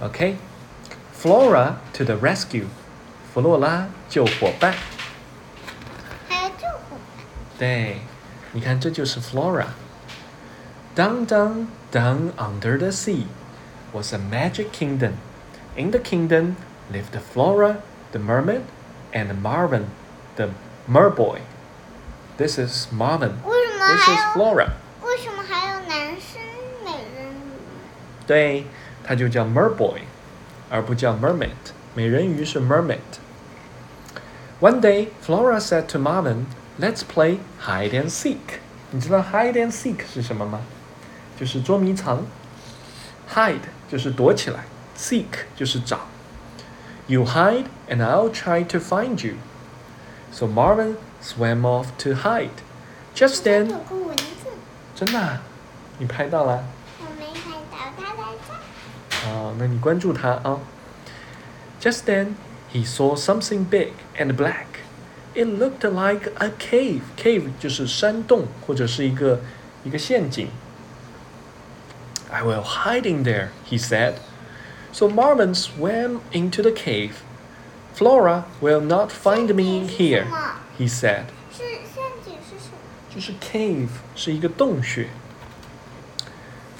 OK，Flora to the rescue，弗洛拉救伙伴。还有救火。对，你看这就是 Flora。Down, down, down under the sea was a magic kingdom. In the kingdom lived Flora, the mermaid, and Marvin, the merboy. This is Marvin. 为什么 This 还 is 有 Flora. 为什么还有男生美人鱼？对， 它就叫 merboy，而不叫 mermaid。美人鱼是 mermaid。One day, Flora said to Marvin, "Let's play hide and seek." 你知道 hide and seek 是什么吗？就是捉迷藏。Hide 就是躲起来，seek 就是找。You hide and I'll try to find you. So Marvin swam off to hide. Just 这 then，有个蚊子，真的啊、你拍到了？我没看到，它在这。 啊，那你关注他啊。Just then, he saw something big and black. It looked like a cave. Cave 就是山洞或者是一个一个陷阱。I will hide in there, he said. So Marvin swam into the cave. Flora will not find me in here, he said. 是陷阱是什么？就是 cave 是一个洞穴。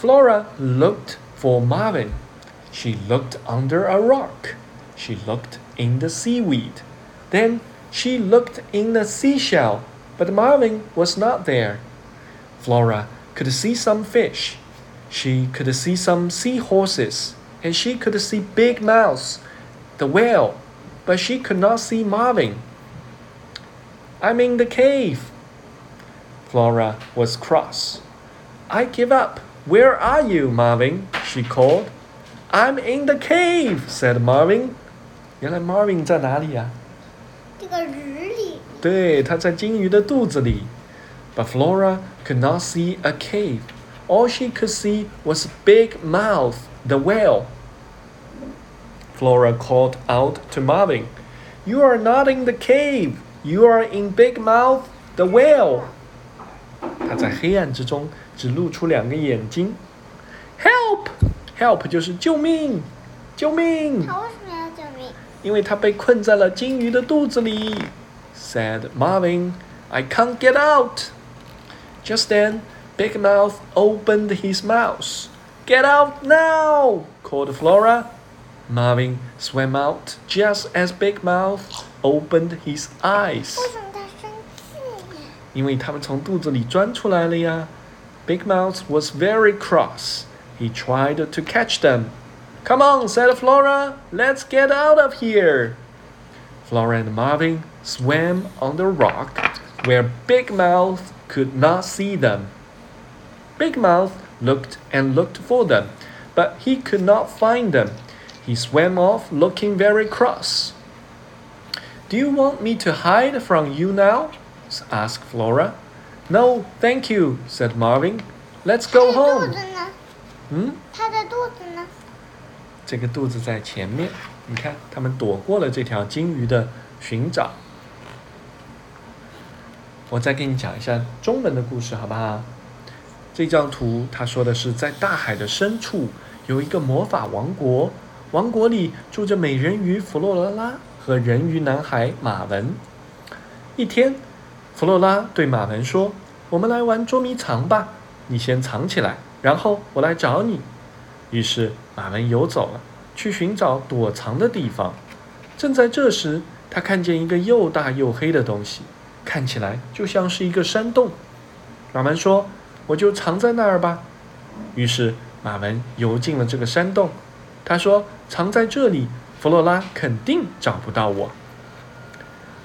Flora looked for Marvin. She looked under a rock. She looked in the seaweed. Then she looked in the seashell, but Marvin was not there. Flora could see some fish. She could see some seahorses, and she could see Big Mouth, the whale, but she could not see Marvin. I'm in the cave, Flora was cross. I give up. Where are you, Marvin? she called. I'm in the cave, said Marvin. 原来 Marvin 在哪里呀、这个鱼里对，他在金鱼的肚子里。But Flora could not see a cave. All she could see was Big Mouth, the whale. Flora called out to Marvin, You are not in the cave. You are in Big Mouth, the whale. 他在黑暗之中只露出两个眼睛。Help! Help 就是救命，救命！它为什么要救命？因为他被困在了金鱼的肚子里。Said Marvin, I can't get out. Just then, Big Mouth opened his mouth. Get out now! called Flora. Marvin swam out just as Big Mouth opened his eyes. 为什么它生气呀？因为他们从肚子里钻出来了呀。Big Mouth was very cross. He tried to catch them. Come on, said Flora, let's get out of here. Flora and Marvin swam on the rock where Big Mouth could not see them. Big Mouth looked and looked for them, but he could not find them. He swam off looking very cross. Do you want me to hide from you now? asked Flora. No, thank you, said Marvin. Let's go home. 嗯，它的肚子呢？这个肚子在前面，你看，他们躲过了这条金鱼的寻找。我再给你讲一下中文的故事，好不好？这张图他说的是，在大海的深处有一个魔法王国，王国里住着美人鱼弗洛拉和人鱼男孩马文。一天，弗洛拉对马文说：“我们来玩捉迷藏吧，你先藏起来，然后我来找你。”于是马文游走了，去寻找躲藏的地方。正在这时，他看见一个又大又黑的东西，看起来就像是一个山洞。马文说：“我就藏在那儿吧。”于是马文游进了这个山洞。他说：“藏在这里，弗洛拉肯定找不到我。”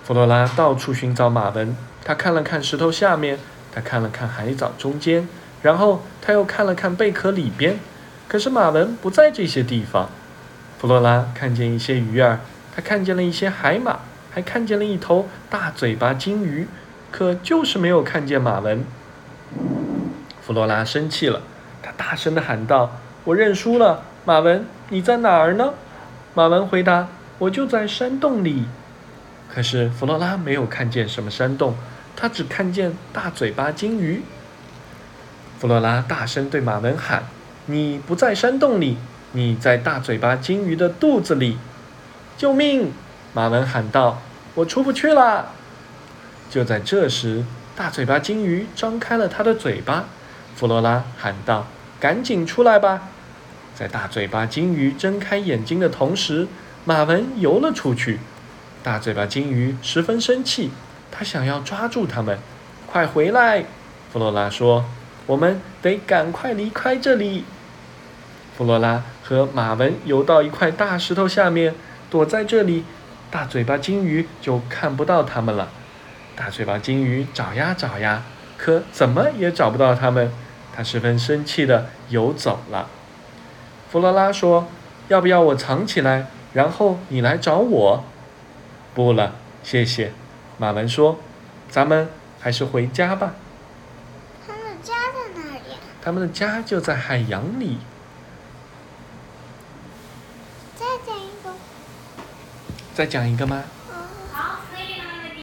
弗洛拉到处寻找马文，他看了看石头下面，他看了看海藻中间，然后他又看了看贝壳里边。可是马文不在这些地方。弗洛拉看见一些鱼儿，他看见了一些海马，还看见了一头大嘴巴金鱼，可就是没有看见马文。弗洛拉生气了，他大声地喊道：“我认输了，马文，你在哪儿呢？”马文回答：“我就在山洞里。”可是弗洛拉没有看见什么山洞，他只看见大嘴巴金鱼。弗洛拉大声对马文喊：“你不在山洞里，你在大嘴巴金鱼的肚子里！”救命！马文喊道：“我出不去了！”就在这时，大嘴巴金鱼张开了它的嘴巴。弗罗拉喊道：“赶紧出来吧！”在大嘴巴金鱼睁开眼睛的同时，马文游了出去。大嘴巴金鱼十分生气，他想要抓住它们。快回来！弗罗拉说：“我们得赶快离开这里。”弗罗拉和马文游到一块大石头下面，躲在这里，大嘴巴金鱼就看不到他们了。大嘴巴金鱼找呀找呀，可怎么也找不到他们。他十分生气地游走了。弗罗拉说：“要不要我藏起来，然后你来找我？”“不了，谢谢。”马文说：“咱们。”还是回家吧。他们的家在哪里？他们的家就在海洋里。再讲一个。再讲一个吗？